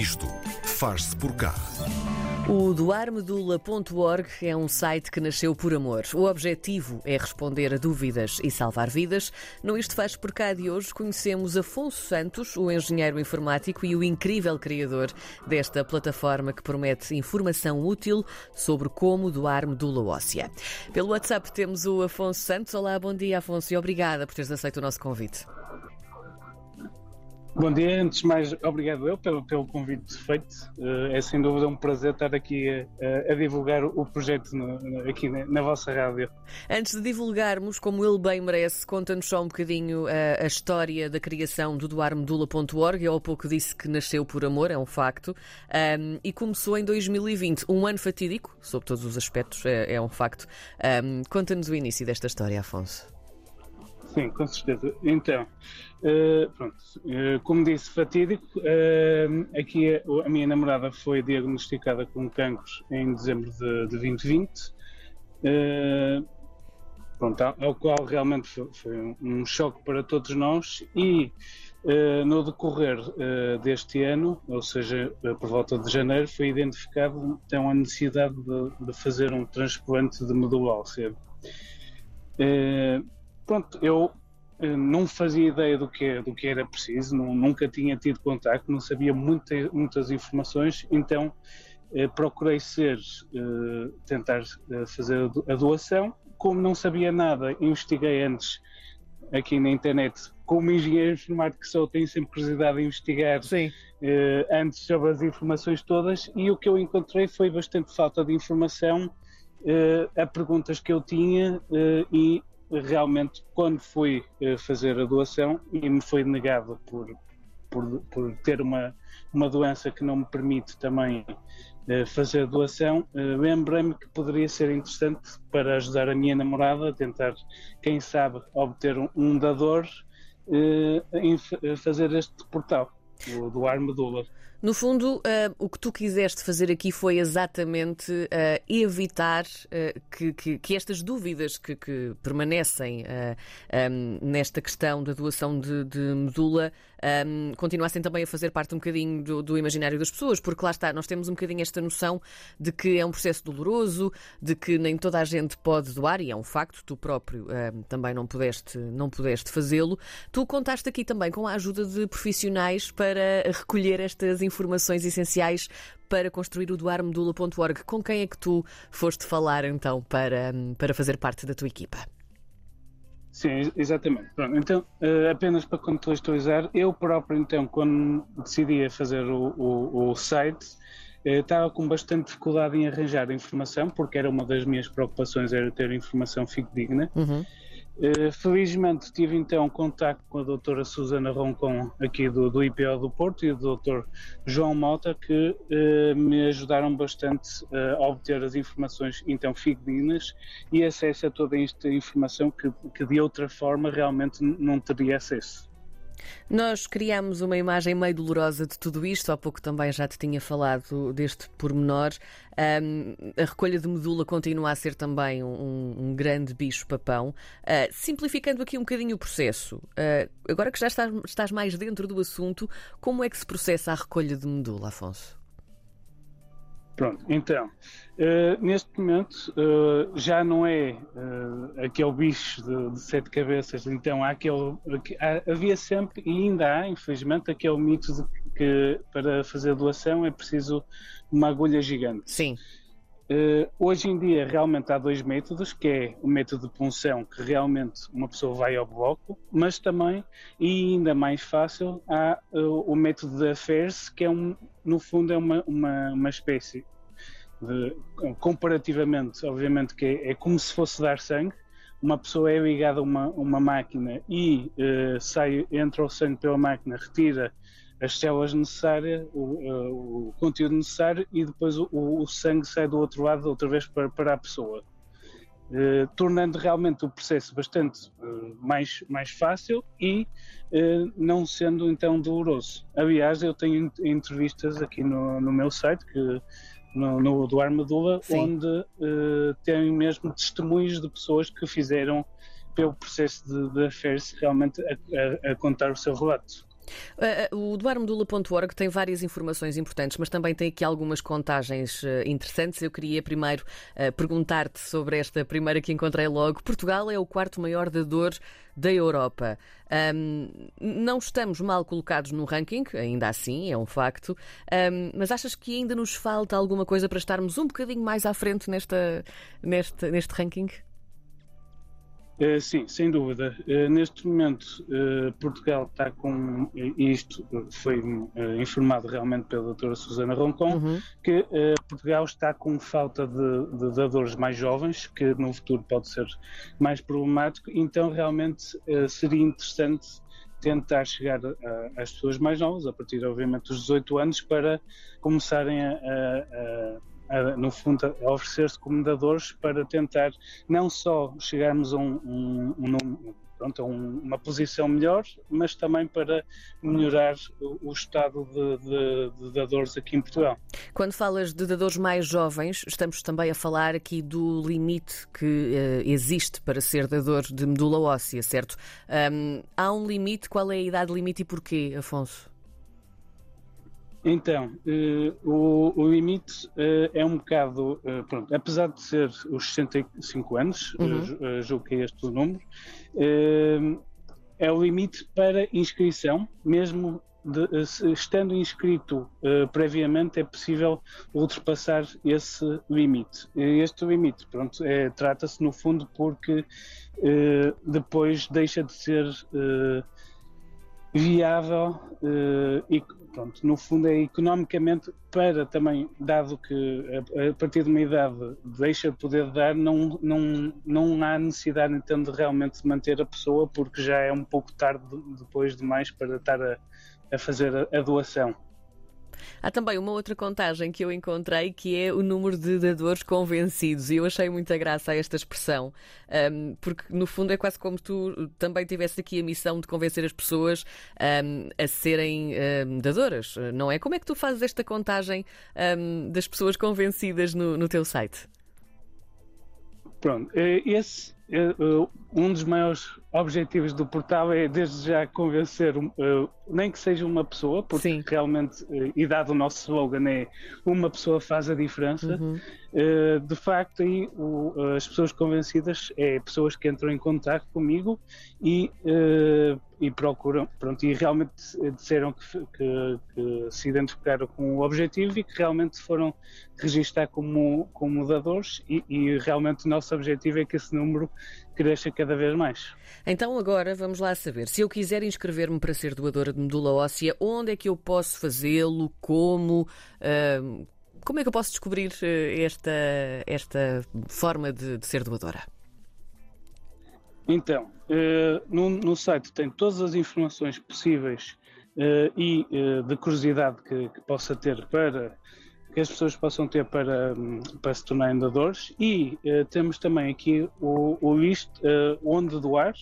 Isto faz-se por cá. O doarmedula.org é um site que nasceu por amor. O objetivo é responder a dúvidas e salvar vidas. No Isto Faz Por Cá de hoje conhecemos Afonso Santos, o engenheiro informático e o incrível criador desta plataforma que promete informação útil sobre como doar medula óssea. Pelo WhatsApp temos o Afonso Santos. Olá, bom dia Afonso e obrigada por teres aceito o nosso convite. Bom dia, antes de mais, obrigado eu pelo, pelo convite feito. Uh, é sem dúvida um prazer estar aqui a, a divulgar o projeto no, aqui na, na, vossa rádio. Antes de divulgarmos, como ele bem merece, conta-nos só um bocadinho a, eh, a, história da criação do doarmedula.org. Eu há pouco disse que nasceu por amor, é um facto, um, e começou em 2020, um ano fatídico, sob todos os aspectos, é, é um facto. Um, conta-nos o início desta história, Afonso. Sim, com certeza. Então, uh, pronto, uh, como disse, fatídico, uh, aqui a, a, minha namorada foi diagnosticada com cancro em dezembro de, de 2020, pronto, ao, ao, qual realmente foi, foi um, um, choque para todos nós e no decorrer deste ano, ou seja, por volta de janeiro, foi identificado então a necessidade de, de fazer um transplante de medula óssea pronto, eu eh, não fazia ideia do que, do que era preciso, não, nunca tinha tido contato, não sabia muita, muitas informações, então eh, procurei ser, eh, tentar eh, fazer a doação. Como não sabia nada, investiguei antes aqui na internet. Como engenheiro informático que sou, tenho sempre curiosidade em investigar antes sobre as informações todas e o que eu encontrei foi bastante falta de informação eh, a perguntas que eu tinha e realmente, quando fui eh, fazer a doação e me foi negado por, por, por ter uma, uma doença que não me permite também eh, fazer a doação, eh, lembrei-me que poderia ser interessante para ajudar a minha namorada a tentar, quem sabe, obter um, um dador em fazer este portal, o doar medula. No fundo, uh, o que tu quiseste fazer aqui foi exatamente uh, evitar uh, que, que, que, estas dúvidas que, que permanecem um, nesta questão da doação de, de medula um, continuassem também a fazer parte um bocadinho do, do, imaginário das pessoas, porque lá está, nós temos um bocadinho esta noção de que é um processo doloroso, de que nem toda a gente pode doar, e é um facto, tu próprio um, também não pudeste, não pudeste fazê-lo. Tu contaste aqui também com a ajuda de profissionais para recolher estas informações essenciais para construir o doarmedula.org. Com quem é que tu foste falar então para, para fazer parte da tua equipa? Sim, exatamente. Pronto, então, uh, apenas para contextualizar, eu próprio, então, quando decidi fazer o, o, o site, uh, estava com bastante dificuldade em arranjar informação, porque era uma das minhas preocupações, era ter informação fidedigna. Uhum. Uh, felizmente tive então contato com a doutora Susana Roncon aqui do, do IPO do Porto e o doutor João Mota que uh, me ajudaram bastante uh, a obter as informações então fidedignas e acesso a toda esta informação que, que de outra forma realmente não teria acesso. Nós criamos uma imagem meio dolorosa de tudo isto. Há pouco também já te tinha falado deste pormenor. Um, a recolha de medula continua a ser também um, um grande bicho-papão. Uh, simplificando aqui um bocadinho o processo, uh, agora que já estás, estás mais dentro do assunto, como é que se processa a recolha de medula, Afonso? Pronto, então, uh, neste momento uh, já não é uh, aquele bicho de, de, sete cabeças, então há aquele, há, havia sempre e ainda há, infelizmente, aquele mito de que para fazer doação é preciso uma agulha gigante. Sim. Uh, hoje em dia realmente há dois métodos, que é o método de punção, que realmente uma pessoa vai ao bloco, mas também, e ainda mais fácil, há uh, o método de affairs, que é um, no fundo é uma, uma, uma espécie de, comparativamente, obviamente que é, é, como se fosse dar sangue, uma pessoa é ligada a uma, uma máquina e uh, sai, entra o sangue pela máquina, retira as células necessárias, o, uh, o conteúdo necessário e depois o, o, sangue sai do outro lado outra vez para, para a pessoa. Uh, tornando realmente o processo bastante uh, mais, mais fácil e não sendo então doloroso. Aliás, eu tenho entrevistas aqui no, no meu site, que, no, no do Armadula, Sim. onde tenho mesmo testemunhos de pessoas que fizeram pelo processo de, de realmente a, a, a contar o seu relato. Uh, o doarmedula.org tem várias informações importantes, mas também tem aqui algumas contagens uh, interessantes. Eu queria primeiro uh, perguntar-te sobre esta primeira que encontrei logo. Portugal é o quarto maior dador da Europa. Um, não estamos mal colocados no ranking, ainda assim, é um facto, um, mas achas que ainda nos falta alguma coisa para estarmos um bocadinho mais à frente nesta, neste, neste ranking? Uh, sim, sem dúvida. Uh, neste momento, uh, Portugal está com isto, foi informado realmente pela doutora Susana Roncon, uhum. que Portugal está com falta de, de, dadores mais jovens, que no futuro pode ser mais problemático, então realmente seria interessante tentar chegar às pessoas mais novas, a partir obviamente dos 18 anos, para começarem a, a no fundo, a oferecer-se como dadores para tentar não só chegarmos a um, um, um pronto, a uma posição melhor, mas também para melhorar o, o estado de, de, de, dadores aqui em Portugal. Quando falas de dadores mais jovens, estamos também a falar aqui do limite que uh, existe para ser dador de medula óssea, certo? Um, há um limite, qual é a idade limite e porquê, Afonso? Então, uh, o, o, limite uh, é um bocado, uh, pronto, apesar de ser os 65 anos, uhum. julgo que é este o número, é o limite para inscrição, mesmo de, estando inscrito previamente, é possível ultrapassar esse limite. Este limite, pronto, é, trata-se no fundo porque depois deixa de ser viável e pronto, no fundo é economicamente para também, dado que a, partir de uma idade deixa de poder dar, não, não, não há necessidade então de realmente manter a pessoa porque já é um pouco tarde depois demais para estar a, a fazer a, a doação. Há também uma outra contagem que eu encontrei que é o número de dadores convencidos e eu achei muita graça esta expressão, um, porque no fundo é quase como tu também tivesse aqui a missão de convencer as pessoas um, a serem um, dadoras, não é? Como é que tu fazes esta contagem das pessoas convencidas no, no teu site? Pronto, eh, esse um dos maiores objetivos do portal é desde já convencer, uh, nem que seja uma pessoa, porque Sim. realmente, e dado o nosso slogan é uma pessoa faz a diferença, uhum. uh, de facto aí as pessoas convencidas é pessoas que entram em contato comigo e, e procuram, pronto, e realmente disseram que, que, que, se identificaram com o objetivo e que realmente foram registar como, como dadores e, e realmente o nosso objetivo é que esse número cresça cada vez mais. Então agora vamos lá saber. Se eu quiser inscrever-me para ser doadora de medula óssea, onde é que eu posso fazê-lo? Como? Uh, como é que eu posso descobrir eh, esta, esta forma de, de ser doadora? Então, uh, no, no, site tem todas as informações possíveis uh, e de curiosidade que, que, possa ter para que as pessoas possam ter para, para se tornarem doadores e uh, temos também aqui o, o list uh, onde doar,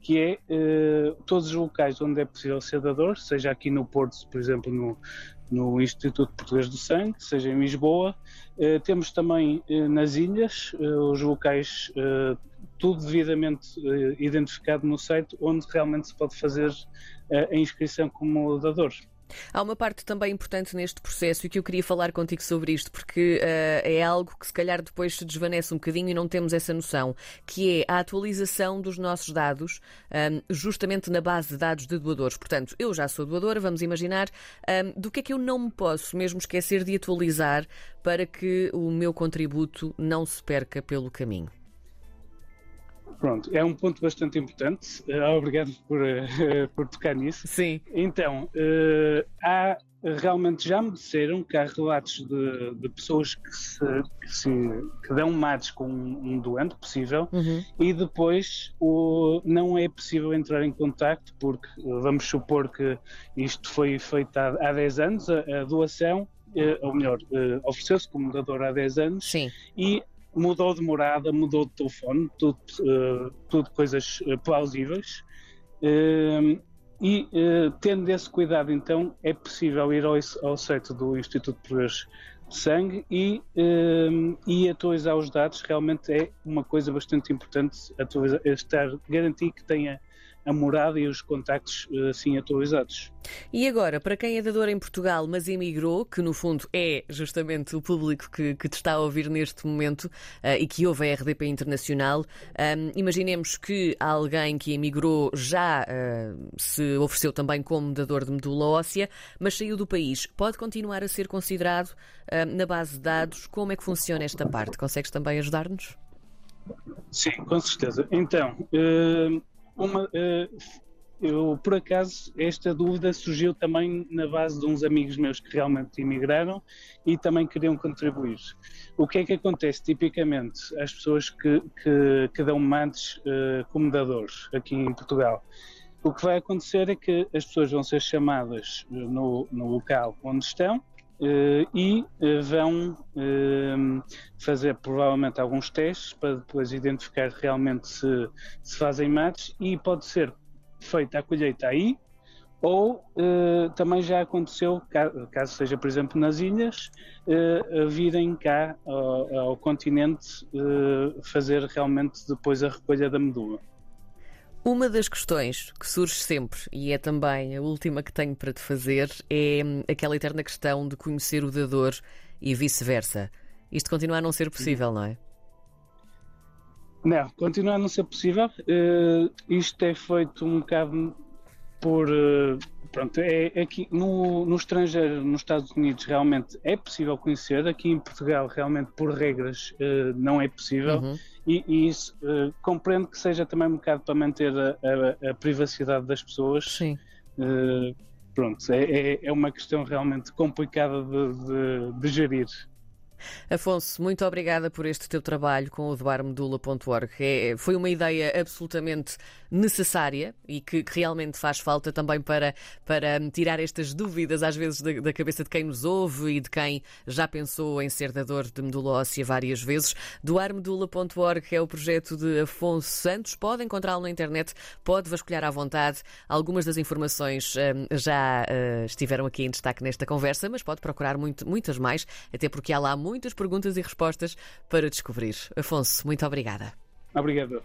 que é uh, todos os locais onde é possível ser doador, seja aqui no Porto, por exemplo, no, no Instituto Português do Sangue, seja em Lisboa. temos também nas ilhas os locais, tudo devidamente identificado no site, onde realmente se pode fazer a inscrição como doador. Há uma parte também importante neste processo e que eu queria falar contigo sobre isto, porque uh, é algo que se calhar depois se desvanece um bocadinho e não temos essa noção, que é a atualização dos nossos dados, um, justamente na base de dados de doadores. Portanto, eu já sou doadora, vamos imaginar, um, do que é que eu não me posso mesmo esquecer de atualizar para que o meu contributo não se perca pelo caminho. Pronto, é um ponto bastante importante. Uh, obrigado por, uh, por tocar nisso. Sim. Então, uh, há realmente já me disseram que há relatos de, de pessoas que, se, que, se, que dão mates com um doente possível uhum. e depois o, não é possível entrar em contacto porque vamos supor que isto foi feito há, há 10 anos, a, a doação, ou melhor, ofereceu-se como dador há 10 anos Sim. e mudou de morada, mudou de telefone, tudo, uh, tudo coisas uh, plausíveis. Uh, e tendo esse cuidado, então, é possível ir ao, ao site do Instituto Português de Sangue e, e atualizar os dados. Realmente é uma coisa bastante importante atualizar, estar, garantir que tenha a morada e os contactos assim atualizados. E agora, para quem é dador em Portugal, mas emigrou, que no fundo é justamente o público que, que te está a ouvir neste momento uh, e que ouve a RDP Internacional, um, imaginemos que alguém que emigrou já uh, se ofereceu também como dador de medula óssea, mas saiu do país. Pode continuar a ser considerado uh, na base de dados? Como é que funciona esta parte? Consegues também ajudar-nos? Sim, com certeza. Então, uma, eu, por acaso, esta dúvida surgiu também na base de uns amigos meus que realmente emigraram e também queriam contribuir. O que é que acontece tipicamente às pessoas que, que, que dão mantes uh, como dadores aqui em Portugal? O que vai acontecer é que as pessoas vão ser chamadas eh, no, no local onde estão e uh, vão fazer provavelmente alguns testes para depois identificar realmente se, se fazem mates e pode ser feita a colheita aí, ou também já aconteceu, caso seja, por exemplo, nas ilhas, uh, virem cá ao, ao continente fazer realmente depois a recolha da medula. Uma das questões que surge sempre, e é também a última que tenho para te fazer, é aquela eterna questão de conhecer o dador e vice-versa. Isto continua a não ser possível, não é? Não, continua a não ser possível. Uh, isto é feito um bocado por. Uh, pronto, é, é aqui no, no estrangeiro, nos Estados Unidos, realmente é possível conhecer. Aqui em Portugal, realmente, por regras, uh, não é possível. Uhum. E, e, isso compreendo que seja também um bocado para manter a, a, a privacidade das pessoas. Sim. pronto, é, é, é, uma questão realmente complicada de, de, de gerir. Afonso, muito obrigada por este teu trabalho com o doarmedula.org. É, foi uma ideia absolutamente necessária e que, que, realmente faz falta também para, para tirar estas dúvidas, às vezes, da, da, cabeça de quem nos ouve e de quem já pensou em ser dador de medula óssea várias vezes. Doarmedula.org é o projeto de Afonso Santos. Pode encontrá-lo na internet, pode vasculhar à vontade. Algumas das informações hum, já uh, estiveram aqui em destaque nesta conversa, mas pode procurar muito, muitas mais, até porque há lá muitas perguntas e respostas para descobrir. Afonso, muito obrigada. Obrigado.